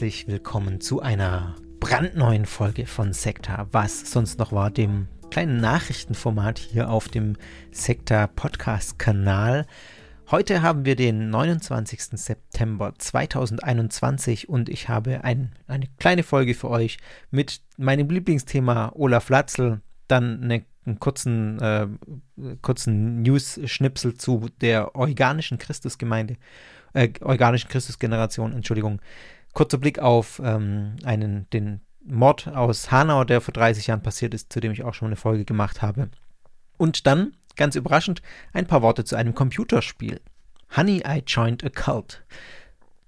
herzlich willkommen zu einer brandneuen Folge von Sekta, was sonst noch war, dem kleinen Nachrichtenformat hier auf dem Sekta Podcast Kanal. Heute haben wir den 29. September 2021 und ich habe ein, eine kleine Folge für euch mit meinem Lieblingsthema Olaf Latzel, dann eine, einen kurzen, äh, kurzen News-Schnipsel zu der organischen Christusgemeinde, äh, organischen Christusgeneration, Entschuldigung, kurzer Blick auf ähm, einen, den Mord aus Hanau, der vor 30 Jahren passiert ist, zu dem ich auch schon eine Folge gemacht habe. Und dann, ganz überraschend, ein paar Worte zu einem Computerspiel. Honey, I joined a cult.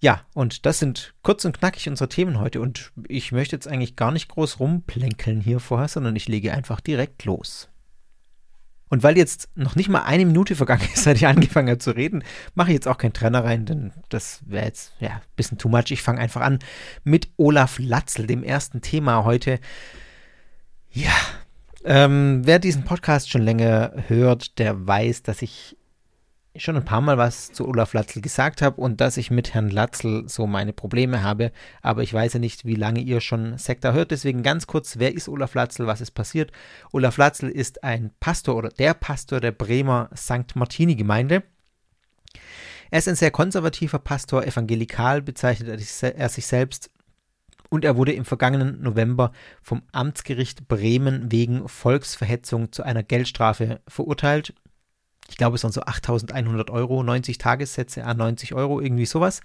Ja, und das sind kurz und knackig unsere Themen heute. Und ich möchte jetzt eigentlich gar nicht groß rumplänkeln hier vorher, sondern ich lege einfach direkt los. Und weil jetzt noch nicht mal eine Minute vergangen ist, seit ich angefangen habe zu reden, mache ich jetzt auch keinen Trenner rein, denn das wäre jetzt ja ein bisschen too much. Ich fange einfach an mit Olaf Latzel, dem ersten Thema heute. Ja, ähm, wer diesen Podcast schon länger hört, der weiß, dass ich schon ein paar Mal was zu Olaf Latzel gesagt habe und dass ich mit Herrn Latzel so meine Probleme habe. Aber ich weiß ja nicht, wie lange ihr schon Sekta hört. Deswegen ganz kurz, wer ist Olaf Latzel? Was ist passiert? Olaf Latzel ist ein Pastor oder der Pastor der Bremer St. Martini Gemeinde. Er ist ein sehr konservativer Pastor, evangelikal bezeichnet er sich selbst und er wurde im vergangenen November vom Amtsgericht Bremen wegen Volksverhetzung zu einer Geldstrafe verurteilt ich glaube, es waren so 8100 Euro, 90 Tagessätze an 90 Euro, irgendwie sowas.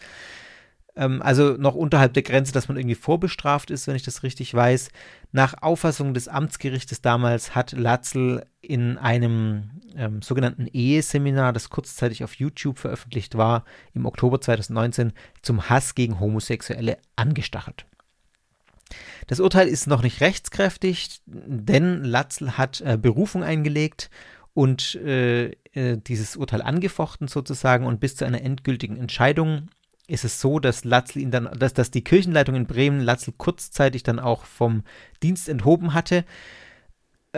Ähm, also noch unterhalb der Grenze, dass man irgendwie vorbestraft ist, wenn ich das richtig weiß. Nach Auffassung des Amtsgerichtes damals hat Latzel in einem ähm, sogenannten Eheseminar, das kurzzeitig auf YouTube veröffentlicht war, im Oktober 2019 zum Hass gegen Homosexuelle angestachelt. Das Urteil ist noch nicht rechtskräftig, denn Latzel hat äh, Berufung eingelegt und äh, äh, dieses Urteil angefochten sozusagen und bis zu einer endgültigen Entscheidung ist es so, dass Latzl ihn dann, dass, dass die Kirchenleitung in Bremen Latzl kurzzeitig dann auch vom Dienst enthoben hatte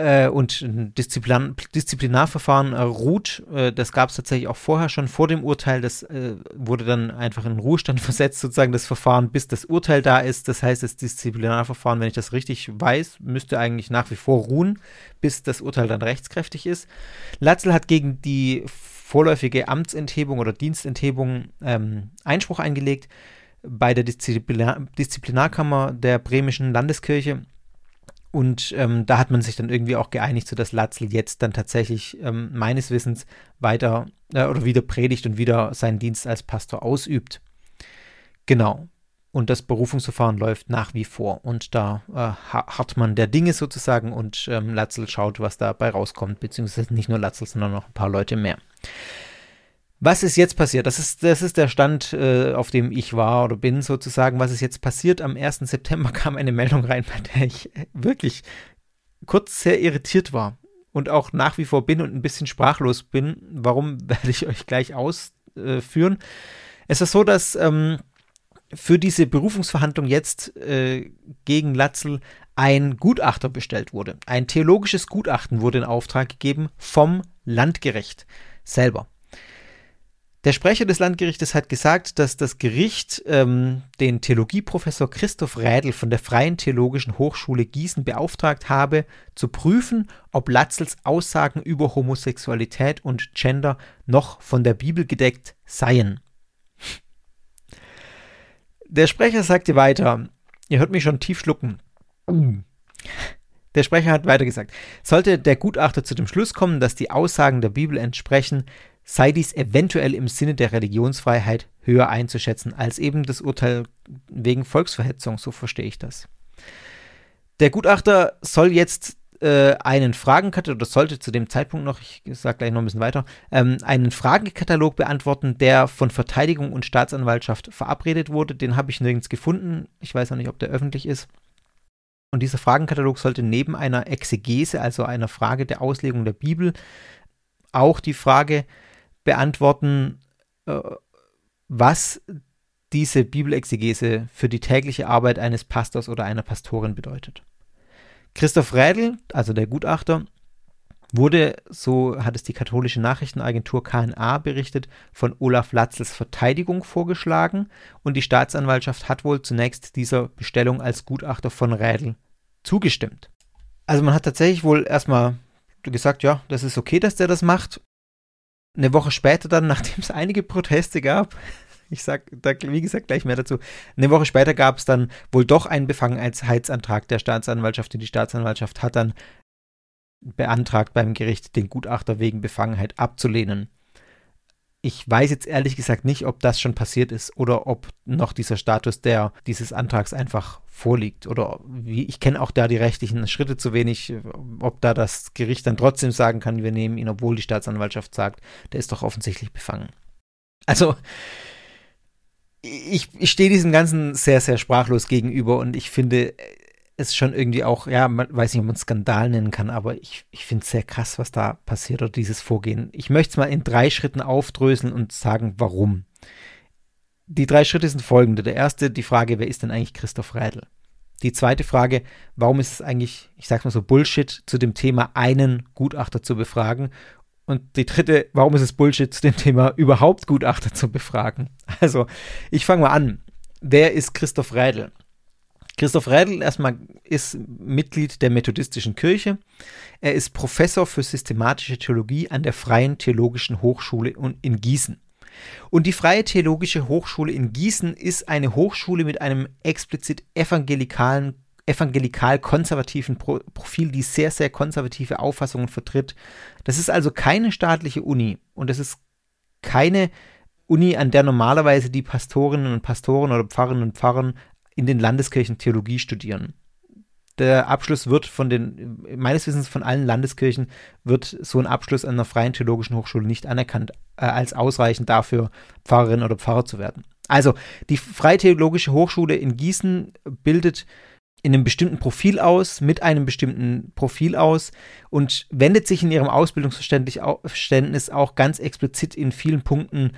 äh, und ein Disziplinar Disziplinarverfahren äh, ruht. Äh, das gab es tatsächlich auch vorher schon vor dem Urteil. Das äh, wurde dann einfach in Ruhestand versetzt, sozusagen das Verfahren, bis das Urteil da ist. Das heißt, das Disziplinarverfahren, wenn ich das richtig weiß, müsste eigentlich nach wie vor ruhen, bis das Urteil dann rechtskräftig ist. Latzel hat gegen die vorläufige Amtsenthebung oder Dienstenthebung ähm, Einspruch eingelegt bei der Disziplinar Disziplinarkammer der bremischen Landeskirche und ähm, da hat man sich dann irgendwie auch geeinigt, sodass Latzel jetzt dann tatsächlich ähm, meines Wissens weiter äh, oder wieder predigt und wieder seinen Dienst als Pastor ausübt. Genau. Und das Berufungsverfahren läuft nach wie vor. Und da äh, hat man der Dinge sozusagen und ähm, Latzel schaut, was dabei rauskommt, beziehungsweise nicht nur Latzel, sondern noch ein paar Leute mehr. Was ist jetzt passiert? Das ist, das ist der Stand, äh, auf dem ich war oder bin sozusagen. Was ist jetzt passiert? Am 1. September kam eine Meldung rein, bei der ich wirklich kurz sehr irritiert war und auch nach wie vor bin und ein bisschen sprachlos bin. Warum werde ich euch gleich ausführen? es ist so, dass ähm, für diese Berufungsverhandlung jetzt äh, gegen Latzel ein Gutachter bestellt wurde. Ein theologisches Gutachten wurde in Auftrag gegeben vom Landgericht selber. Der Sprecher des Landgerichtes hat gesagt, dass das Gericht ähm, den Theologieprofessor Christoph Rädel von der Freien Theologischen Hochschule Gießen beauftragt habe, zu prüfen, ob Latzels Aussagen über Homosexualität und Gender noch von der Bibel gedeckt seien. Der Sprecher sagte weiter, ihr hört mich schon tief schlucken. Der Sprecher hat weiter gesagt, sollte der Gutachter zu dem Schluss kommen, dass die Aussagen der Bibel entsprechen, sei dies eventuell im Sinne der Religionsfreiheit höher einzuschätzen als eben das Urteil wegen Volksverhetzung, so verstehe ich das. Der Gutachter soll jetzt äh, einen Fragenkatalog, oder sollte zu dem Zeitpunkt noch, ich sage gleich noch ein bisschen weiter, ähm, einen Fragenkatalog beantworten, der von Verteidigung und Staatsanwaltschaft verabredet wurde. Den habe ich nirgends gefunden. Ich weiß auch nicht, ob der öffentlich ist. Und dieser Fragenkatalog sollte neben einer Exegese, also einer Frage der Auslegung der Bibel, auch die Frage beantworten, äh, was diese Bibelexegese für die tägliche Arbeit eines Pastors oder einer Pastorin bedeutet. Christoph Rädel, also der Gutachter, wurde, so hat es die katholische Nachrichtenagentur KNA berichtet, von Olaf Latzels Verteidigung vorgeschlagen und die Staatsanwaltschaft hat wohl zunächst dieser Bestellung als Gutachter von Rädel zugestimmt. Also man hat tatsächlich wohl erstmal gesagt, ja, das ist okay, dass der das macht. Eine Woche später dann, nachdem es einige Proteste gab, ich sag da, wie gesagt, gleich mehr dazu. Eine Woche später gab es dann wohl doch einen Befangenheitsantrag der Staatsanwaltschaft und die Staatsanwaltschaft hat dann beantragt beim Gericht, den Gutachter wegen Befangenheit abzulehnen. Ich weiß jetzt ehrlich gesagt nicht, ob das schon passiert ist oder ob noch dieser Status der dieses Antrags einfach vorliegt oder wie ich kenne auch da die rechtlichen Schritte zu wenig, ob da das Gericht dann trotzdem sagen kann, wir nehmen ihn, obwohl die Staatsanwaltschaft sagt, der ist doch offensichtlich befangen. Also ich, ich stehe diesem Ganzen sehr, sehr sprachlos gegenüber und ich finde, ist schon irgendwie auch, ja, man weiß nicht, ob man Skandal nennen kann, aber ich, ich finde es sehr krass, was da passiert oder dieses Vorgehen. Ich möchte es mal in drei Schritten aufdröseln und sagen, warum. Die drei Schritte sind folgende. Der erste, die Frage, wer ist denn eigentlich Christoph Reidel? Die zweite Frage, warum ist es eigentlich, ich sag mal so, Bullshit, zu dem Thema einen Gutachter zu befragen? Und die dritte, warum ist es Bullshit, zu dem Thema überhaupt Gutachter zu befragen? Also, ich fange mal an. Wer ist Christoph Reidel? Christoph Rädl erstmal ist Mitglied der Methodistischen Kirche. Er ist Professor für systematische Theologie an der Freien Theologischen Hochschule in Gießen. Und die Freie Theologische Hochschule in Gießen ist eine Hochschule mit einem explizit evangelikalen evangelikal-konservativen Profil, die sehr, sehr konservative Auffassungen vertritt. Das ist also keine staatliche Uni und das ist keine Uni, an der normalerweise die Pastorinnen und Pastoren oder Pfarrerinnen und Pfarrer in den Landeskirchen Theologie studieren. Der Abschluss wird von den, meines Wissens von allen Landeskirchen, wird so ein Abschluss an einer freien theologischen Hochschule nicht anerkannt äh, als ausreichend dafür, Pfarrerin oder Pfarrer zu werden. Also die Freie Theologische Hochschule in Gießen bildet in einem bestimmten Profil aus, mit einem bestimmten Profil aus und wendet sich in ihrem Ausbildungsverständnis auch ganz explizit in vielen Punkten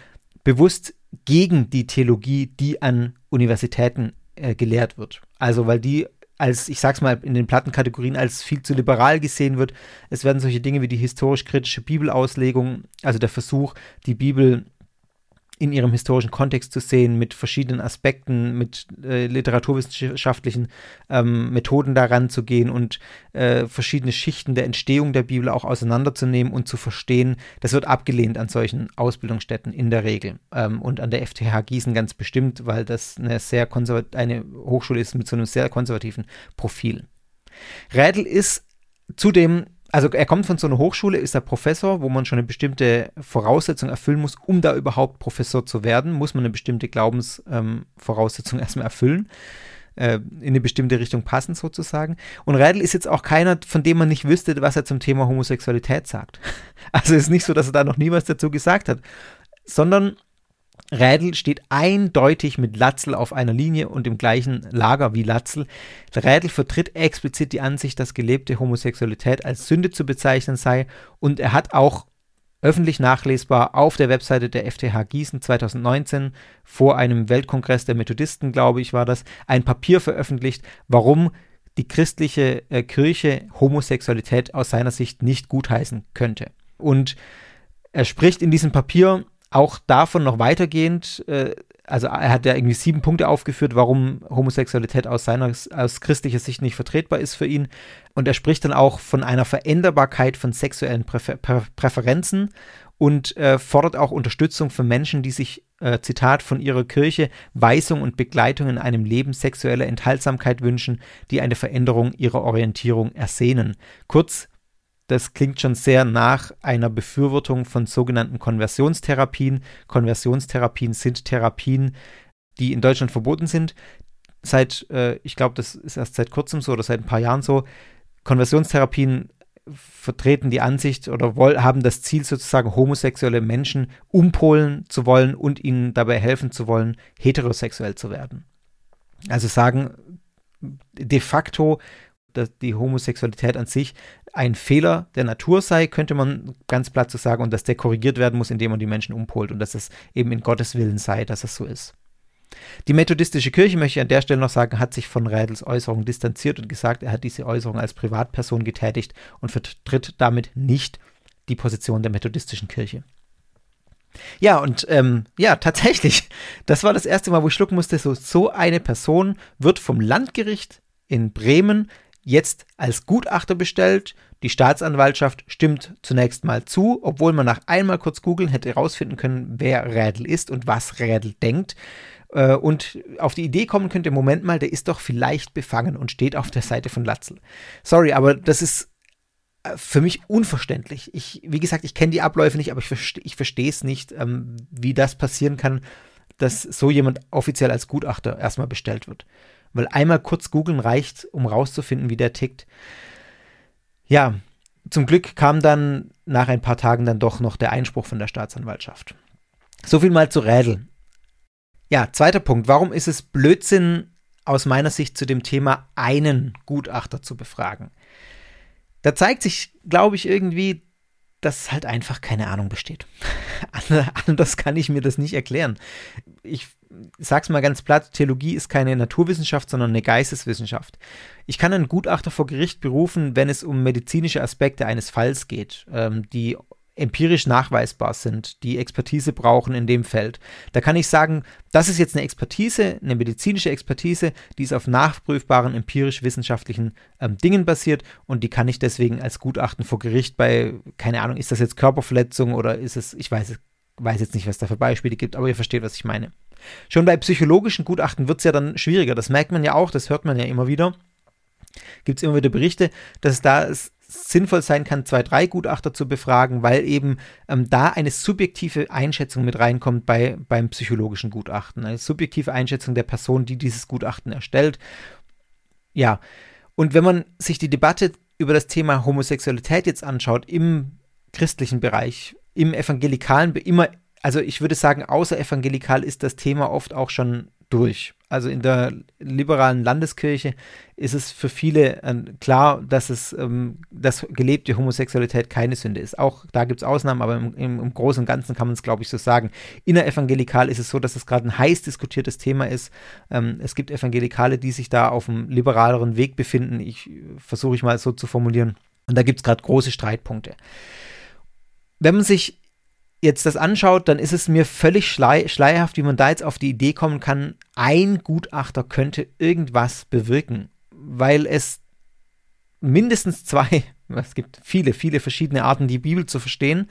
bewusst gegen die Theologie, die an Universitäten äh, gelehrt wird. Also, weil die als, ich sag's mal, in den Plattenkategorien als viel zu liberal gesehen wird. Es werden solche Dinge wie die historisch-kritische Bibelauslegung, also der Versuch, die Bibel in ihrem historischen Kontext zu sehen, mit verschiedenen Aspekten, mit äh, literaturwissenschaftlichen ähm, Methoden daran zu gehen und äh, verschiedene Schichten der Entstehung der Bibel auch auseinanderzunehmen und zu verstehen. Das wird abgelehnt an solchen Ausbildungsstätten in der Regel ähm, und an der FTH Gießen ganz bestimmt, weil das eine sehr eine Hochschule ist mit so einem sehr konservativen Profil. Rädel ist zudem also er kommt von so einer Hochschule, ist er Professor, wo man schon eine bestimmte Voraussetzung erfüllen muss, um da überhaupt Professor zu werden, muss man eine bestimmte Glaubensvoraussetzung ähm, erstmal erfüllen, äh, in eine bestimmte Richtung passen sozusagen. Und Reidel ist jetzt auch keiner, von dem man nicht wüsste, was er zum Thema Homosexualität sagt. Also es ist nicht so, dass er da noch nie was dazu gesagt hat, sondern Rädel steht eindeutig mit Latzel auf einer Linie und im gleichen Lager wie Latzel. Rädel vertritt explizit die Ansicht, dass gelebte Homosexualität als Sünde zu bezeichnen sei und er hat auch öffentlich nachlesbar auf der Webseite der FTH Gießen 2019 vor einem Weltkongress der Methodisten, glaube ich, war das, ein Papier veröffentlicht, warum die christliche äh, Kirche Homosexualität aus seiner Sicht nicht gutheißen könnte. Und er spricht in diesem Papier auch davon noch weitergehend, äh, also er hat ja irgendwie sieben Punkte aufgeführt, warum Homosexualität aus seiner aus christlicher Sicht nicht vertretbar ist für ihn. Und er spricht dann auch von einer Veränderbarkeit von sexuellen Präfer Präferenzen und äh, fordert auch Unterstützung für Menschen, die sich, äh, Zitat, von ihrer Kirche Weisung und Begleitung in einem Leben sexueller Enthaltsamkeit wünschen, die eine Veränderung ihrer Orientierung ersehnen. Kurz, das klingt schon sehr nach einer Befürwortung von sogenannten Konversionstherapien. Konversionstherapien sind Therapien, die in Deutschland verboten sind. Seit, äh, ich glaube, das ist erst seit kurzem so oder seit ein paar Jahren so. Konversionstherapien vertreten die Ansicht oder woll, haben das Ziel sozusagen homosexuelle Menschen umpolen zu wollen und ihnen dabei helfen zu wollen, heterosexuell zu werden. Also sagen de facto, dass die Homosexualität an sich ein Fehler der Natur sei, könnte man ganz platt so sagen, und dass der korrigiert werden muss, indem man die Menschen umpolt und dass es eben in Gottes Willen sei, dass es so ist. Die methodistische Kirche, möchte ich an der Stelle noch sagen, hat sich von Rädels Äußerung distanziert und gesagt, er hat diese Äußerung als Privatperson getätigt und vertritt damit nicht die Position der methodistischen Kirche. Ja, und ähm, ja, tatsächlich, das war das erste Mal, wo ich schlucken musste, so, so eine Person wird vom Landgericht in Bremen jetzt als Gutachter bestellt. Die Staatsanwaltschaft stimmt zunächst mal zu, obwohl man nach einmal kurz googeln hätte herausfinden können, wer Rädel ist und was Rädel denkt. Äh, und auf die Idee kommen könnte, Moment mal, der ist doch vielleicht befangen und steht auf der Seite von Latzel. Sorry, aber das ist äh, für mich unverständlich. Ich, wie gesagt, ich kenne die Abläufe nicht, aber ich, verste, ich verstehe es nicht, ähm, wie das passieren kann, dass so jemand offiziell als Gutachter erstmal bestellt wird. Weil einmal kurz googeln reicht, um rauszufinden, wie der tickt. Ja, zum Glück kam dann nach ein paar Tagen dann doch noch der Einspruch von der Staatsanwaltschaft. So viel mal zu Rädel. Ja, zweiter Punkt. Warum ist es Blödsinn aus meiner Sicht zu dem Thema einen Gutachter zu befragen? Da zeigt sich, glaube ich, irgendwie, dass halt einfach keine Ahnung besteht. Anders kann ich mir das nicht erklären. Ich sag's mal ganz platt, Theologie ist keine Naturwissenschaft, sondern eine Geisteswissenschaft. Ich kann einen Gutachter vor Gericht berufen, wenn es um medizinische Aspekte eines Falls geht, ähm, die empirisch nachweisbar sind, die Expertise brauchen in dem Feld. Da kann ich sagen, das ist jetzt eine Expertise, eine medizinische Expertise, die ist auf nachprüfbaren empirisch-wissenschaftlichen ähm, Dingen basiert und die kann ich deswegen als Gutachten vor Gericht bei, keine Ahnung, ist das jetzt Körperverletzung oder ist es, ich weiß, weiß jetzt nicht, was da für Beispiele gibt, aber ihr versteht, was ich meine. Schon bei psychologischen Gutachten wird es ja dann schwieriger, das merkt man ja auch, das hört man ja immer wieder gibt es immer wieder Berichte, dass es da sinnvoll sein kann, zwei, drei Gutachter zu befragen, weil eben ähm, da eine subjektive Einschätzung mit reinkommt bei, beim psychologischen Gutachten. Eine subjektive Einschätzung der Person, die dieses Gutachten erstellt. Ja, und wenn man sich die Debatte über das Thema Homosexualität jetzt anschaut, im christlichen Bereich, im evangelikalen, immer, also ich würde sagen, außer evangelikal ist das Thema oft auch schon durch. Also in der liberalen Landeskirche ist es für viele äh, klar, dass es ähm, dass gelebte Homosexualität keine Sünde ist. Auch da gibt es Ausnahmen, aber im, im, im, Großen und Ganzen kann man es, glaube ich, so sagen. Innerevangelikal ist es so, dass es gerade ein heiß diskutiertes Thema ist. Ähm, es gibt Evangelikale, die sich da auf einem liberaleren Weg befinden. Ich versuche ich mal so zu formulieren. Und da gibt es gerade große Streitpunkte. Wenn man sich jetzt das anschaut, dann ist es mir völlig schlei schleierhaft, wie man da jetzt auf die Idee kommen kann, ein Gutachter könnte irgendwas bewirken, weil es mindestens zwei, es gibt viele, viele verschiedene Arten, die Bibel zu verstehen.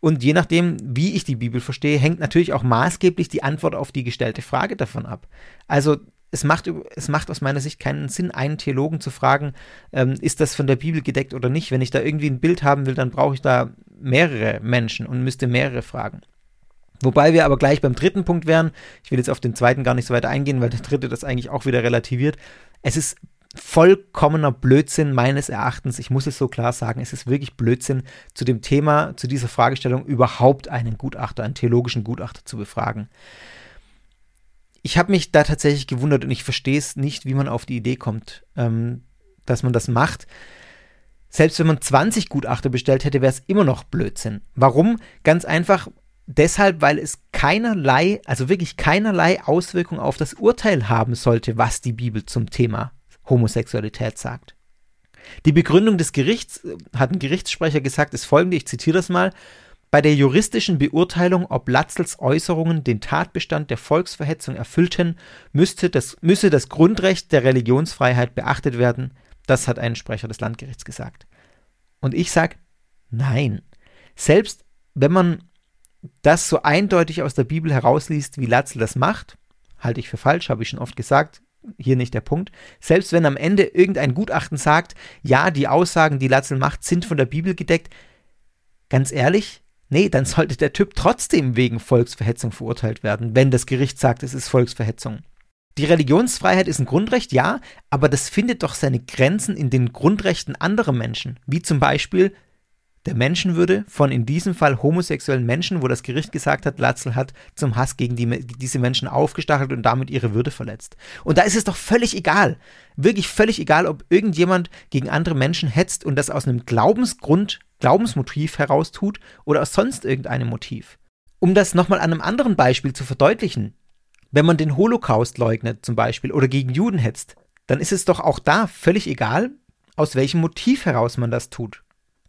Und je nachdem, wie ich die Bibel verstehe, hängt natürlich auch maßgeblich die Antwort auf die gestellte Frage davon ab. Also es macht, es macht aus meiner Sicht keinen Sinn, einen Theologen zu fragen, ähm, ist das von der Bibel gedeckt oder nicht. Wenn ich da irgendwie ein Bild haben will, dann brauche ich da mehrere Menschen und müsste mehrere fragen. Wobei wir aber gleich beim dritten Punkt wären. Ich will jetzt auf den zweiten gar nicht so weit eingehen, weil der dritte das eigentlich auch wieder relativiert. Es ist vollkommener Blödsinn meines Erachtens, ich muss es so klar sagen, es ist wirklich Blödsinn, zu dem Thema, zu dieser Fragestellung überhaupt einen Gutachter, einen theologischen Gutachter zu befragen ich habe mich da tatsächlich gewundert und ich verstehe es nicht, wie man auf die Idee kommt, ähm, dass man das macht. Selbst wenn man 20 Gutachter bestellt hätte, wäre es immer noch Blödsinn. Warum? Ganz einfach deshalb, weil es keinerlei, also wirklich keinerlei Auswirkung auf das Urteil haben sollte, was die Bibel zum Thema Homosexualität sagt. Die Begründung des Gerichts, äh, hat ein Gerichtssprecher gesagt, ist folgende, ich zitiere das mal, bei der juristischen Beurteilung, ob Latzels Äußerungen den Tatbestand der Volksverhetzung erfüllten, müsste das, müsse das Grundrecht der Religionsfreiheit beachtet werden. Das hat ein Sprecher des Landgerichts gesagt. Und ich sage, nein. Selbst wenn man das so eindeutig aus der Bibel herausliest, wie Latzel das macht, halte ich für falsch, habe ich schon oft gesagt, hier nicht der Punkt. Selbst wenn am Ende irgendein Gutachten sagt, ja, die Aussagen, die Latzel macht, sind von der Bibel gedeckt, ganz ehrlich, Nee, dann sollte der Typ trotzdem wegen Volksverhetzung verurteilt werden, wenn das Gericht sagt, es ist Volksverhetzung. Die Religionsfreiheit ist ein Grundrecht, ja, aber das findet doch seine Grenzen in den Grundrechten anderer Menschen, wie zum Beispiel der Menschenwürde von in diesem Fall homosexuellen Menschen, wo das Gericht gesagt hat, Latzel hat zum Hass gegen die, diese Menschen aufgestachelt und damit ihre Würde verletzt. Und da ist es doch völlig egal, wirklich völlig egal, ob irgendjemand gegen andere Menschen hetzt und das aus einem Glaubensgrund Glaubensmotiv heraustut oder aus sonst irgendeinem Motiv. Um das nochmal an einem anderen Beispiel zu verdeutlichen. Wenn man den Holocaust leugnet zum Beispiel oder gegen Juden hetzt, dann ist es doch auch da völlig egal, aus welchem Motiv heraus man das tut.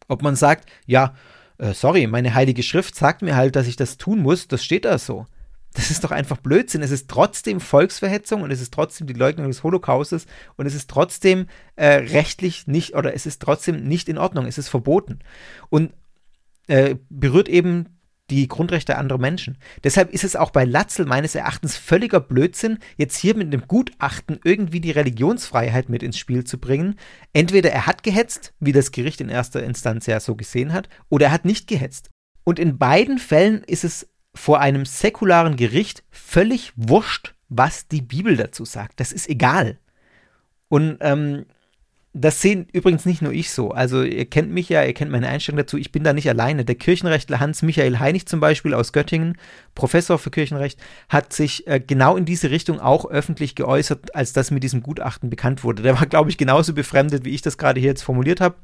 Ob man sagt, ja, äh, sorry, meine heilige Schrift sagt mir halt, dass ich das tun muss, das steht da so. Das ist doch einfach Blödsinn. Es ist trotzdem Volksverhetzung und es ist trotzdem die Leugnung des Holocaustes und es ist trotzdem äh, rechtlich nicht oder es ist trotzdem nicht in Ordnung. Es ist verboten und äh, berührt eben die Grundrechte anderer Menschen. Deshalb ist es auch bei Latzel meines Erachtens völliger Blödsinn, jetzt hier mit einem Gutachten irgendwie die Religionsfreiheit mit ins Spiel zu bringen. Entweder er hat gehetzt, wie das Gericht in erster Instanz ja so gesehen hat, oder er hat nicht gehetzt. Und in beiden Fällen ist es vor einem säkularen Gericht völlig wurscht, was die Bibel dazu sagt. Das ist egal. Und ähm, das sehen übrigens nicht nur ich so. Also ihr kennt mich ja, ihr kennt meine Einstellung dazu. Ich bin da nicht alleine. Der Kirchenrechtler Hans-Michael Heinig zum Beispiel aus Göttingen, Professor für Kirchenrecht, hat sich äh, genau in diese Richtung auch öffentlich geäußert, als das mit diesem Gutachten bekannt wurde. Der war, glaube ich, genauso befremdet, wie ich das gerade hier jetzt formuliert habe.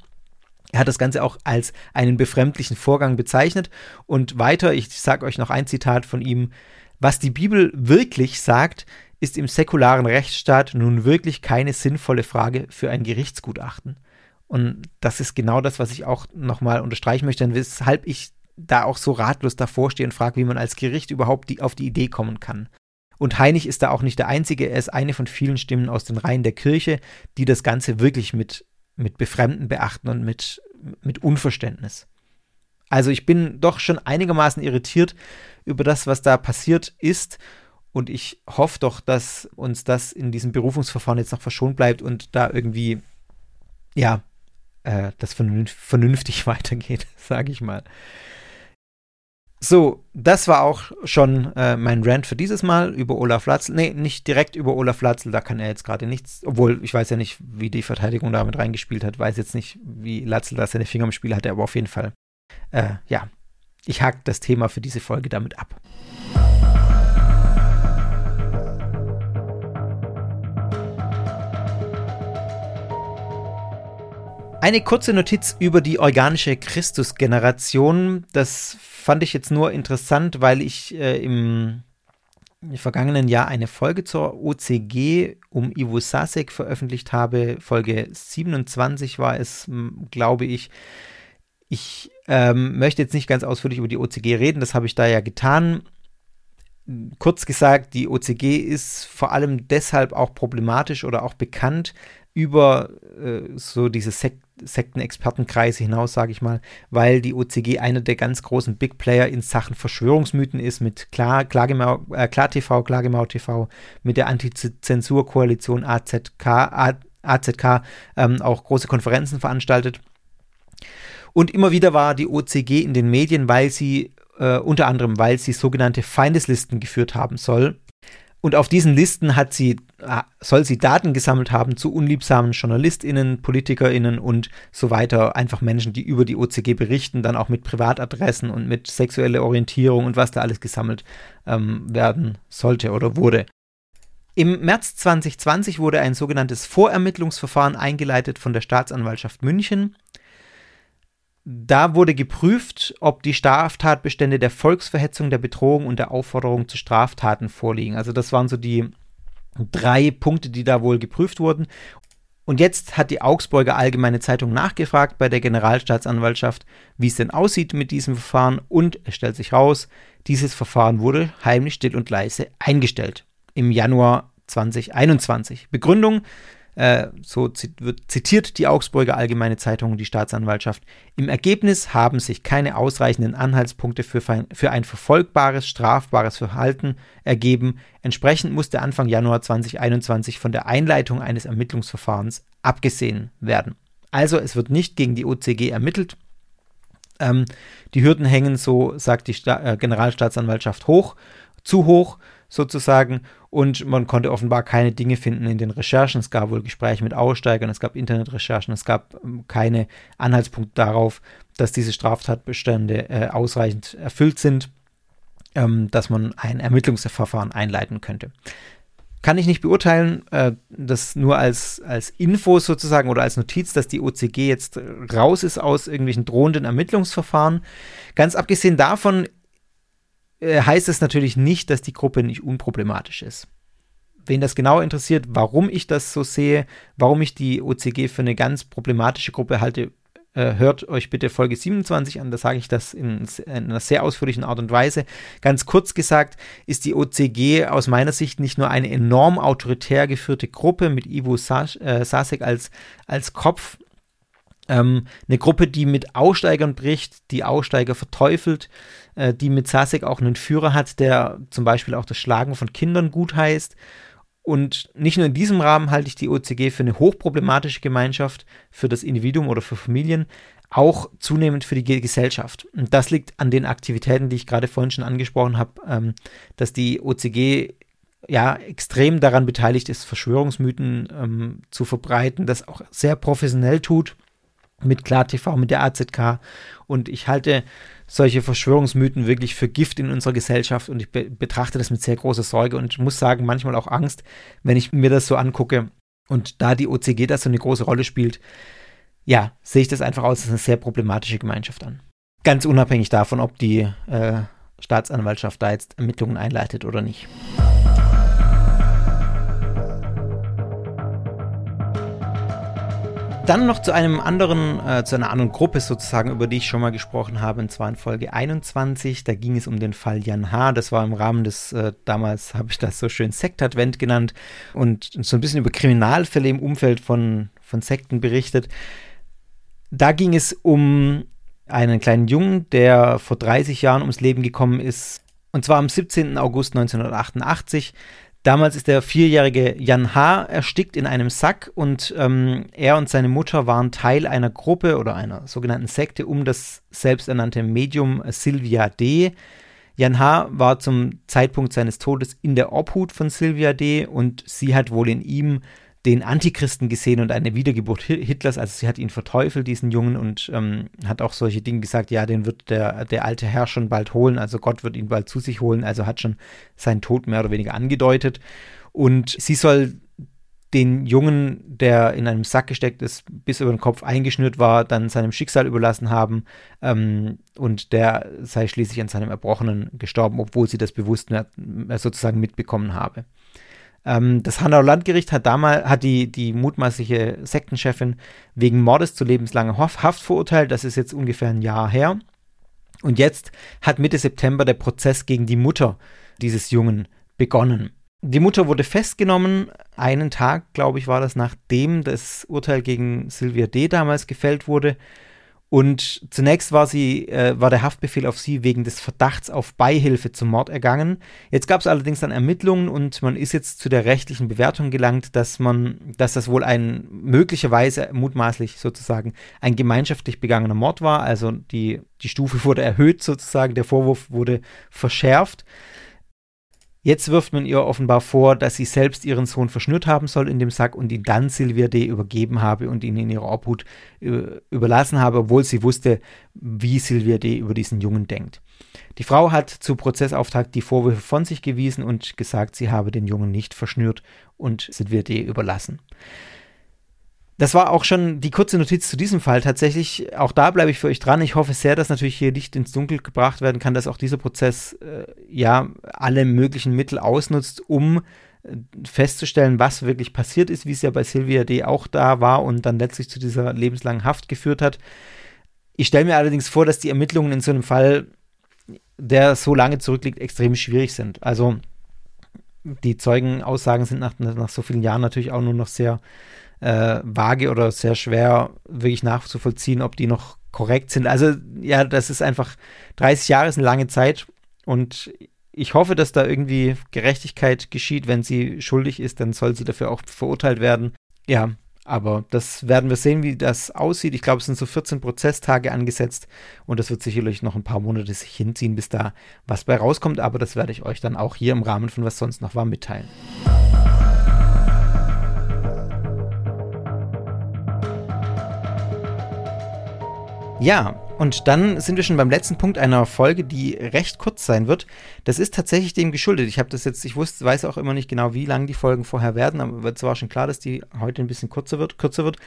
Er hat das Ganze auch als einen befremdlichen Vorgang bezeichnet. Und weiter, ich sage euch noch ein Zitat von ihm, was die Bibel wirklich sagt, ist im säkularen Rechtsstaat nun wirklich keine sinnvolle Frage für ein Gerichtsgutachten. Und das ist genau das, was ich auch nochmal unterstreichen möchte, weshalb ich da auch so ratlos davor stehe und frage, wie man als Gericht überhaupt die, auf die Idee kommen kann. Und Heinig ist da auch nicht der Einzige, er ist eine von vielen Stimmen aus den Reihen der Kirche, die das Ganze wirklich mit, mit Befremden beachten und mit, mit Unverständnis. Also ich bin doch schon einigermaßen irritiert über das, was da passiert ist und ich hoffe doch, dass uns das in diesem Berufungsverfahren jetzt noch verschont bleibt und da irgendwie, ja, äh, das vernünftig weitergeht, sage ich mal. So, das war auch schon äh, mein Rant für dieses Mal über Olaf Latzel. Nee, nicht direkt über Olaf Latzel, da kann er jetzt gerade nichts, obwohl ich weiß ja nicht, wie die Verteidigung damit reingespielt hat, weiß jetzt nicht, wie Latzel da seine Finger im Spiel hatte, aber auf jeden Fall, äh, ja, ich hake das Thema für diese Folge damit ab. Eine kurze Notiz über die organische Christusgeneration. Das fand ich jetzt nur interessant, weil ich äh, im vergangenen Jahr eine Folge zur OCG um Ivo Sasek veröffentlicht habe. Folge 27 war es, glaube ich. Ich ähm, möchte jetzt nicht ganz ausführlich über die OCG reden, das habe ich da ja getan. Kurz gesagt, die OCG ist vor allem deshalb auch problematisch oder auch bekannt über äh, so diese Sek Sektenexpertenkreise hinaus, sage ich mal, weil die OCG einer der ganz großen Big Player in Sachen Verschwörungsmythen ist, mit Klar, Klagemau, äh, KlarTV, Klagemau TV, mit der Antizensurkoalition AZK, AZK ähm, auch große Konferenzen veranstaltet. Und immer wieder war die OCG in den Medien, weil sie äh, unter anderem, weil sie sogenannte Feindeslisten geführt haben soll. Und auf diesen Listen hat sie soll sie Daten gesammelt haben zu unliebsamen JournalistInnen, PolitikerInnen und so weiter. Einfach Menschen, die über die OCG berichten, dann auch mit Privatadressen und mit sexueller Orientierung und was da alles gesammelt ähm, werden sollte oder wurde. Im März 2020 wurde ein sogenanntes Vorermittlungsverfahren eingeleitet von der Staatsanwaltschaft München. Da wurde geprüft, ob die Straftatbestände der Volksverhetzung, der Bedrohung und der Aufforderung zu Straftaten vorliegen. Also das waren so die drei Punkte, die da wohl geprüft wurden. Und jetzt hat die Augsburger Allgemeine Zeitung nachgefragt bei der Generalstaatsanwaltschaft, wie es denn aussieht mit diesem Verfahren. Und es stellt sich raus, dieses Verfahren wurde heimlich still und leise eingestellt im Januar 2021. Begründung, äh, so wird zitiert die Augsburger Allgemeine Zeitung die Staatsanwaltschaft, im Ergebnis haben sich keine ausreichenden Anhaltspunkte für, für ein verfolgbares, strafbares Verhalten ergeben. Entsprechend musste Anfang Januar 2021 von der Einleitung eines Ermittlungsverfahrens abgesehen werden. Also es wird nicht gegen die OCG ermittelt. Ähm, die Hürden hängen, so sagt die Sta äh, Generalstaatsanwaltschaft, hoch, zu hoch sozusagen. Und man konnte offenbar keine Dinge finden in den Recherchen. Es gab wohl Gespräche mit Aussteigern, es gab Internetrecherchen, es gab ähm, keine Anhaltspunkte darauf, dass diese Straftatbestände äh, ausreichend erfüllt sind, ähm, dass man ein Ermittlungsverfahren einleiten könnte. Kann ich nicht beurteilen, äh, das nur als, als Info sozusagen oder als Notiz, dass die OCG jetzt raus ist aus irgendwelchen drohenden Ermittlungsverfahren. Ganz abgesehen davon heißt es natürlich nicht, dass die Gruppe nicht unproblematisch ist. Wen das genau interessiert, warum ich das so sehe, warum ich die OCG für eine ganz problematische Gruppe halte, äh, hört euch bitte Folge 27 an, da sage ich das in, in, einer sehr ausführlichen Art und Weise. Ganz kurz gesagt ist die OCG aus meiner Sicht nicht nur eine enorm autoritär geführte Gruppe mit Ivo äh, Sasek als, als Kopf, ähm, eine Gruppe, die mit Aussteigern bricht, die Aussteiger verteufelt, äh, die mit Sasek auch einen Führer hat, der zum Beispiel auch das Schlagen von Kindern gut heißt. Und nicht nur in diesem Rahmen halte ich die OCG für eine hochproblematische Gemeinschaft, für das Individuum oder für Familien, auch zunehmend für die Gesellschaft. Und das liegt an den Aktivitäten, die ich gerade vorhin schon angesprochen habe, ähm, dass die OCG ja extrem daran beteiligt ist, Verschwörungsmythen ähm, zu verbreiten, das auch sehr professionell tut mit KlarTV, mit der AZK. Und ich halte solche Verschwörungsmythen wirklich für Gift in unserer Gesellschaft und ich be betrachte das mit sehr großer Sorge und muss sagen, manchmal auch Angst, wenn ich mir das so angucke. Und da die OCG da so eine große Rolle spielt, ja, sehe ich das einfach aus als eine sehr problematische Gemeinschaft an. Ganz unabhängig davon, ob die äh, Staatsanwaltschaft da jetzt Ermittlungen einleitet oder nicht. Dann noch zu einem anderen, äh, zu einer anderen Gruppe sozusagen, über die ich schon mal gesprochen habe, und zwar in Folge 21. Da ging es um den Fall Jan H. Das war im Rahmen des, äh, damals habe ich das so schön Sektadvent genannt und so ein bisschen über Kriminalfälle im Umfeld von, von Sekten berichtet. Da ging es um einen kleinen Jungen, der vor 30 Jahren ums Leben gekommen ist. Und zwar am 17. August 1988. Damals ist der vierjährige Jan H. erstickt in einem Sack und ähm, er und seine Mutter waren Teil einer Gruppe oder einer sogenannten Sekte um das selbsternannte Medium Sylvia D. Jan H. war zum Zeitpunkt seines Todes in der Obhut von Sylvia D. und sie hat wohl in ihm den Antichristen gesehen und eine Wiedergeburt Hitlers. Also sie hat ihn verteufelt, diesen Jungen, und ähm, hat auch solche Dinge gesagt, ja, den wird der, der alte Herr schon bald holen, also Gott wird ihn bald zu sich holen, also hat schon seinen Tod mehr oder weniger angedeutet. Und sie soll den Jungen, der in einem Sack gesteckt ist, bis über den Kopf eingeschnürt war, dann seinem Schicksal überlassen haben ähm, und der sei schließlich an seinem Erbrochenen gestorben, obwohl sie das bewusst sozusagen mitbekommen habe. Ähm, das Hanauer Landgericht hat damals hat die, die mutmaßliche Sektenchefin wegen Mordes zu lebenslanger Haft verurteilt. Das ist jetzt ungefähr ein Jahr her. Und jetzt hat Mitte September der Prozess gegen die Mutter dieses Jungen begonnen. Die Mutter wurde festgenommen, einen Tag, glaube ich, war das, nachdem das Urteil gegen Sylvia D. damals gefällt wurde. Und zunächst war sie, äh, war der Haftbefehl auf sie wegen des Verdachts auf Beihilfe zum Mord ergangen. Jetzt gab es allerdings dann Ermittlungen und man ist jetzt zu der rechtlichen Bewertung gelangt, dass man, dass das wohl ein möglicherweise mutmaßlich sozusagen ein gemeinschaftlich begangener Mord war. Also die, die Stufe wurde erhöht sozusagen, der Vorwurf wurde verschärft. Jetzt wirft man ihr offenbar vor, dass sie selbst ihren Sohn verschnürt haben soll in dem Sack und ihn dann Sylvia D. übergeben habe und ihn in ihre Obhut äh, überlassen habe, obwohl sie wusste, wie Sylvia D. über diesen Jungen denkt. Die Frau hat zu Prozessauftakt die Vorwürfe von sich gewiesen und gesagt, sie habe den Jungen nicht verschnürt und Sylvia D. überlassen. Das war auch schon die kurze Notiz zu diesem Fall. Tatsächlich, auch da bleibe ich für euch dran. Ich hoffe sehr, dass natürlich hier Licht ins Dunkel gebracht werden kann, dass auch dieser Prozess äh, ja alle möglichen Mittel ausnutzt, um äh, festzustellen, was wirklich passiert ist, wie es ja bei Sylvia D. auch da war und dann letztlich zu dieser lebenslangen Haft geführt hat. Ich stelle mir allerdings vor, dass die Ermittlungen in so einem Fall, der so lange zurückliegt, extrem schwierig sind. Also die Zeugenaussagen sind nach, nach so vielen Jahren natürlich auch nur noch sehr äh, vage oder sehr schwer wirklich nachzuvollziehen, ob die noch korrekt sind. Also ja, das ist einfach 30 Jahre ist eine lange Zeit und ich hoffe, dass da irgendwie Gerechtigkeit geschieht. Wenn sie schuldig ist, dann soll sie dafür auch verurteilt werden. Ja, aber das werden wir sehen, wie das aussieht. Ich glaube, es sind so 14 Prozesstage angesetzt und das wird sicherlich noch ein paar Monate sich hinziehen, bis da was bei rauskommt. Aber das werde ich euch dann auch hier im Rahmen von was sonst noch war mitteilen. Ja, und dann sind wir schon beim letzten Punkt einer Folge, die recht kurz sein wird. Das ist tatsächlich dem geschuldet. Ich habe das jetzt, ich wusste, weiß auch immer nicht genau, wie lang die Folgen vorher werden, aber es war schon klar, dass die heute ein bisschen kürzer wird, kürzer wird.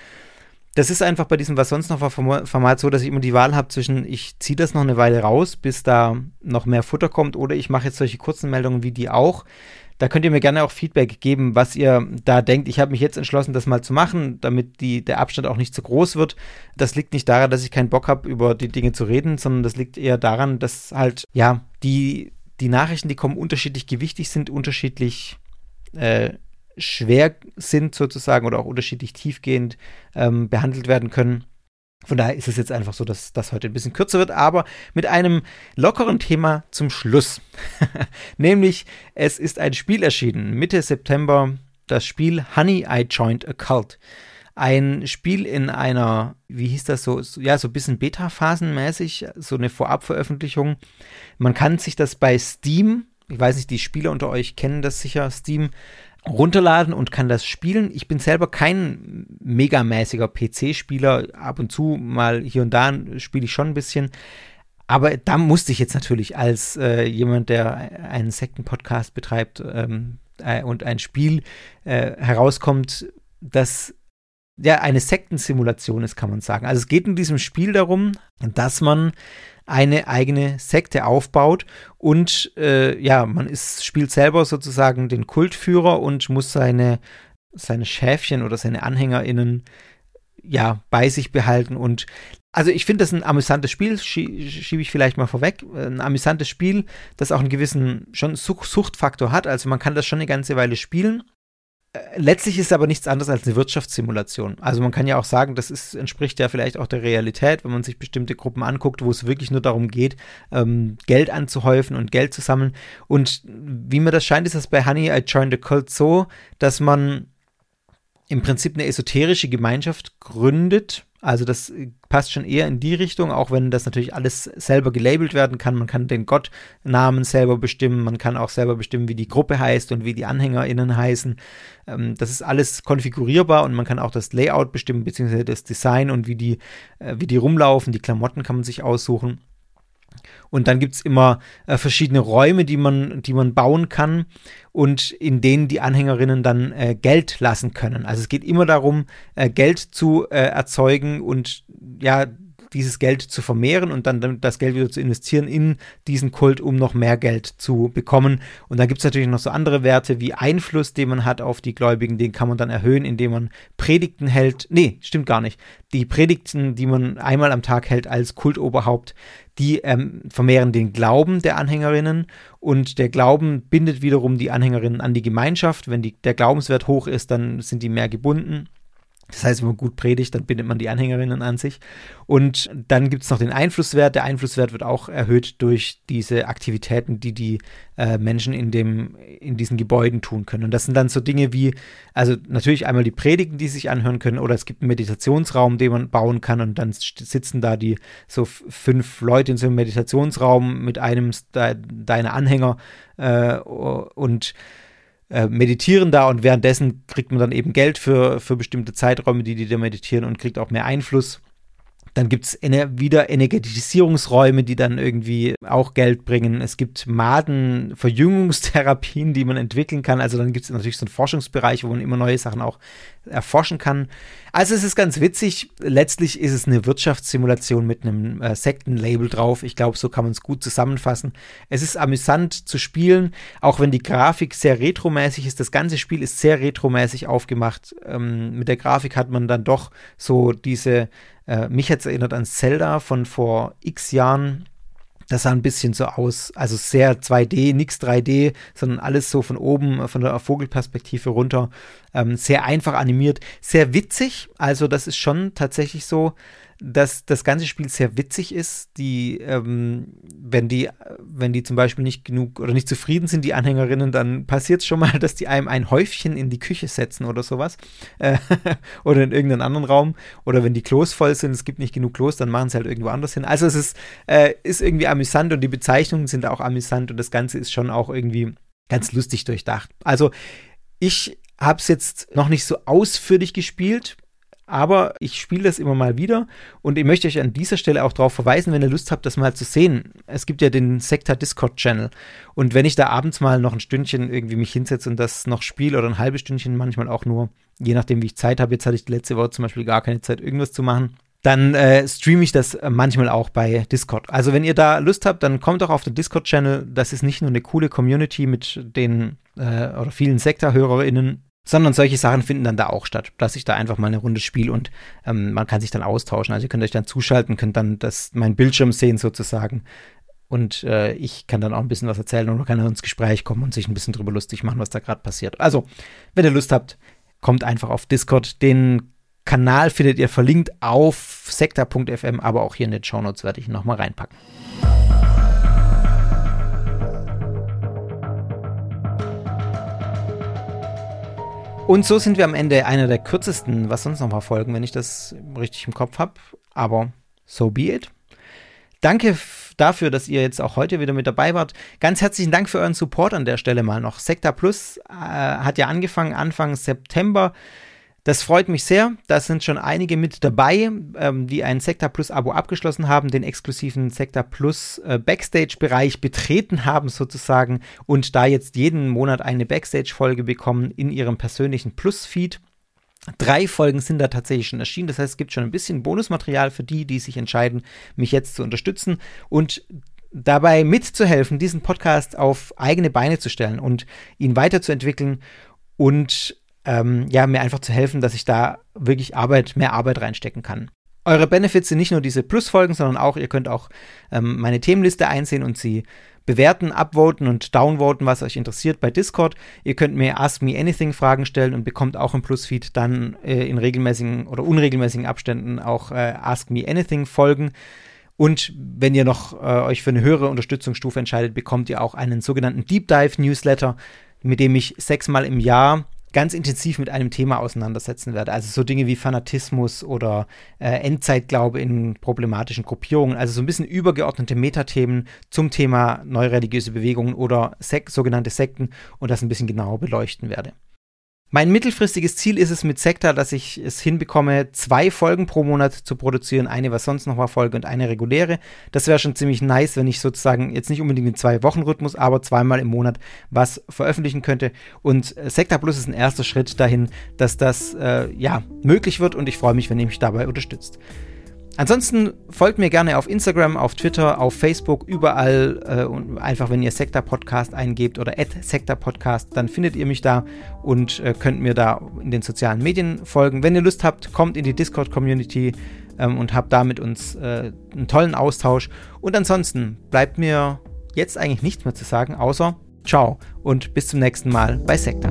das ist einfach bei diesem Was sonst noch war Format so, dass ich immer die Wahl habe zwischen, ich ziehe das noch eine Weile raus, bis da noch mehr Futter kommt, oder ich mache jetzt solche kurzen Meldungen wie die auch. Da könnt ihr mir gerne auch Feedback geben, was ihr da denkt. Ich habe mich jetzt entschlossen, das mal zu machen, damit die, der Abstand auch nicht zu groß wird. Das liegt nicht daran, dass ich keinen Bock habe, über die Dinge zu reden, sondern das liegt eher daran, dass halt, ja, die, die Nachrichten, die kommen, unterschiedlich gewichtig sind, unterschiedlich äh, schwer sind sozusagen oder auch unterschiedlich tiefgehend ähm, behandelt werden können. Von daher ist es jetzt einfach so, dass das heute ein bisschen kürzer wird, aber mit einem lockeren Thema zum Schluss. Nämlich, es ist ein Spiel erschienen, Mitte September, das Spiel Honey I Joined a Cult. Ein Spiel in einer, wie hieß das so, ja, so ein bisschen Beta-Phasenmäßig, so eine Vorabveröffentlichung. Man kann sich das bei Steam, ich weiß nicht, die Spieler unter euch kennen das sicher, Steam, runterladen und kann das spielen. Ich bin selber kein megamäßiger PC-Spieler. Ab und zu mal hier und da spiele ich schon ein bisschen. Aber da musste ich jetzt natürlich als äh, jemand, der einen Sekten-Podcast betreibt ähm, äh, und ein Spiel äh, herauskommt, das ja eine Sektensimulation ist, kann man sagen. Also es geht in diesem Spiel darum, dass man eine eigene Sekte aufbaut und äh, ja, man ist, spielt selber sozusagen den Kultführer und muss seine, seine Schäfchen oder seine AnhängerInnen ja bei sich behalten und also ich finde das ein amüsantes Spiel, schie schiebe ich vielleicht mal vorweg. Ein amüsantes Spiel, das auch einen gewissen schon Suchtfaktor hat. Also man kann das schon eine ganze Weile spielen letztlich ist es aber nichts anderes als eine Wirtschaftssimulation. Also man kann ja auch sagen, das ist, entspricht ja vielleicht auch der Realität, wenn man sich bestimmte Gruppen anguckt, wo es wirklich nur darum geht, ähm, Geld anzuhäufen und Geld zu sammeln. Und wie mir das scheint, ist das bei Honey I Joined a Cult so, dass man im Prinzip eine esoterische Gemeinschaft gründet. Also das passt schon eher in die Richtung, auch wenn das natürlich alles selber gelabelt werden kann. Man kann den Gottnamen selber bestimmen, man kann auch selber bestimmen, wie die Gruppe heißt und wie die AnhängerInnen heißen. Ähm, das ist alles konfigurierbar und man kann auch das Layout bestimmen, beziehungsweise das Design und wie die, äh, wie die rumlaufen. Die Klamotten kann man sich aussuchen. Und dann gibt es immer äh, verschiedene Räume, die man, die man bauen kann und in denen die Anhängerinnen dann äh, Geld lassen können. Also es geht immer darum, äh, Geld zu äh, erzeugen und ja, dieses Geld zu vermehren und dann das Geld wieder zu investieren in diesen Kult, um noch mehr Geld zu bekommen. Und da gibt es natürlich noch so andere Werte wie Einfluss, den man hat auf die Gläubigen, den kann man dann erhöhen, indem man Predigten hält. Nee, stimmt gar nicht. Die Predigten, die man einmal am Tag hält als Kultoberhaupt, die ähm, vermehren den Glauben der Anhängerinnen und der Glauben bindet wiederum die Anhängerinnen an die Gemeinschaft. Wenn die, der Glaubenswert hoch ist, dann sind die mehr gebunden. Das heißt, wenn man gut predigt, dann bindet man die Anhängerinnen an sich. Und dann gibt es noch den Einflusswert. Der Einflusswert wird auch erhöht durch diese Aktivitäten, die die äh, Menschen in, dem, in diesen Gebäuden tun können. Und das sind dann so Dinge wie, also natürlich einmal die Predigten, die sich anhören können, oder es gibt einen Meditationsraum, den man bauen kann und dann sitzen da die so fünf Leute in so einem Meditationsraum mit einem deiner Anhänger äh, und äh, meditieren da und währenddessen kriegt man dann eben Geld für, für bestimmte Zeiträume, die die da meditieren und kriegt auch mehr Einfluss. Dann gibt es wieder Energetisierungsräume, die dann irgendwie auch Geld bringen. Es gibt Madenverjüngungstherapien, die man entwickeln kann. Also dann gibt es natürlich so einen Forschungsbereich, wo man immer neue Sachen auch erforschen kann. Also es ist ganz witzig. Letztlich ist es eine Wirtschaftssimulation mit einem äh, Sektenlabel drauf. Ich glaube, so kann man es gut zusammenfassen. Es ist amüsant zu spielen, auch wenn die Grafik sehr retromäßig ist. Das ganze Spiel ist sehr retromäßig aufgemacht. Ähm, mit der Grafik hat man dann doch so diese äh, mich hat es erinnert an Zelda von vor x Jahren. Das sah ein bisschen so aus, also sehr 2D, nichts 3D, sondern alles so von oben, von der Vogelperspektive runter. Ähm, sehr einfach animiert, sehr witzig. Also, das ist schon tatsächlich so, dass das ganze Spiel sehr witzig ist. Die, ähm, wenn die, wenn die zum Beispiel nicht genug oder nicht zufrieden sind, die Anhängerinnen, dann passiert es schon mal, dass die einem ein Häufchen in die Küche setzen oder sowas. Äh, oder in irgendeinen anderen Raum. Oder wenn die Klos voll sind, es gibt nicht genug Klos, dann machen sie halt irgendwo anders hin. Also es ist, äh, ist irgendwie amüsant und die Bezeichnungen sind auch amüsant und das Ganze ist schon auch irgendwie ganz lustig durchdacht. Also ich habe es jetzt noch nicht so ausführlich gespielt, aber ich spiele das immer mal wieder und ich möchte euch an dieser Stelle auch darauf verweisen, wenn ihr Lust habt, das mal zu sehen. Es gibt ja den Sektor Discord Channel und wenn ich da abends mal noch ein Stündchen irgendwie mich hinsetze und das noch spiele oder ein halbes Stündchen, manchmal auch nur, je nachdem wie ich Zeit habe, jetzt hatte ich die letzte Woche zum Beispiel gar keine Zeit, irgendwas zu machen, dann äh, streame ich das manchmal auch bei Discord. Also wenn ihr da Lust habt, dann kommt auch auf den Discord-Channel. Das ist nicht nur eine coole Community mit den äh, oder vielen Sektor-HörerInnen, sondern solche Sachen finden dann da auch statt, dass ich da einfach mal eine Runde spiele und ähm, man kann sich dann austauschen. Also ihr könnt euch dann zuschalten, könnt dann das, mein Bildschirm sehen sozusagen und äh, ich kann dann auch ein bisschen was erzählen und man kann ins Gespräch kommen und sich ein bisschen drüber lustig machen, was da gerade passiert. Also, wenn ihr Lust habt, kommt einfach auf Discord. Den Kanal findet ihr verlinkt auf sektor.fm, aber auch hier in den Show Notes werde ich ihn nochmal reinpacken. Und so sind wir am Ende einer der kürzesten, was sonst noch mal folgen, wenn ich das richtig im Kopf habe. Aber so be it. Danke dafür, dass ihr jetzt auch heute wieder mit dabei wart. Ganz herzlichen Dank für euren Support an der Stelle mal noch. Sekta Plus äh, hat ja angefangen Anfang September. Das freut mich sehr. Da sind schon einige mit dabei, ähm, die ein Sekta Plus Abo abgeschlossen haben, den exklusiven Sekta Plus äh, Backstage-Bereich betreten haben sozusagen und da jetzt jeden Monat eine Backstage-Folge bekommen in ihrem persönlichen Plus-Feed. Drei Folgen sind da tatsächlich schon erschienen. Das heißt, es gibt schon ein bisschen Bonusmaterial für die, die sich entscheiden, mich jetzt zu unterstützen und dabei mitzuhelfen, diesen Podcast auf eigene Beine zu stellen und ihn weiterzuentwickeln und ähm, ja, mir einfach zu helfen, dass ich da wirklich Arbeit, mehr Arbeit reinstecken kann. Eure Benefits sind nicht nur diese Plus-Folgen, sondern auch, ihr könnt auch ähm, meine Themenliste einsehen und sie bewerten, upvoten und downvoten, was euch interessiert bei Discord. Ihr könnt mir Ask Me Anything Fragen stellen und bekommt auch im Plusfeed dann äh, in regelmäßigen oder unregelmäßigen Abständen auch äh, Ask Me Anything Folgen. Und wenn ihr noch äh, euch für eine höhere Unterstützungsstufe entscheidet, bekommt ihr auch einen sogenannten Deep Dive Newsletter, mit dem ich sechsmal im Jahr ganz intensiv mit einem Thema auseinandersetzen werde. Also so Dinge wie Fanatismus oder äh, Endzeitglaube in problematischen Gruppierungen. Also so ein bisschen übergeordnete Metathemen zum Thema neureligiöse Bewegungen oder Sek sogenannte Sekten und das ein bisschen genauer beleuchten werde. Mein mittelfristiges Ziel ist es mit Sekta, dass ich es hinbekomme, zwei Folgen pro Monat zu produzieren. Eine, was sonst noch war, Folge und eine reguläre. Das wäre schon ziemlich nice, wenn ich sozusagen jetzt nicht unbedingt in zwei Wochen Rhythmus, aber zweimal im Monat was veröffentlichen könnte. Und äh, Sekta Plus ist ein erster Schritt dahin, dass das äh, ja möglich wird und ich freue mich, wenn ihr mich dabei unterstützt. Ansonsten folgt mir gerne auf Instagram, auf Twitter, auf Facebook, überall äh, und einfach, wenn ihr Sektor Podcast eingebt oder Sektor Podcast, dann findet ihr mich da und äh, könnt mir da in den sozialen Medien folgen. Wenn ihr Lust habt, kommt in die Discord Community ähm, und habt da mit uns äh, einen tollen Austausch. Und ansonsten bleibt mir jetzt eigentlich nichts mehr zu sagen, außer ciao und bis zum nächsten Mal bei Sektor.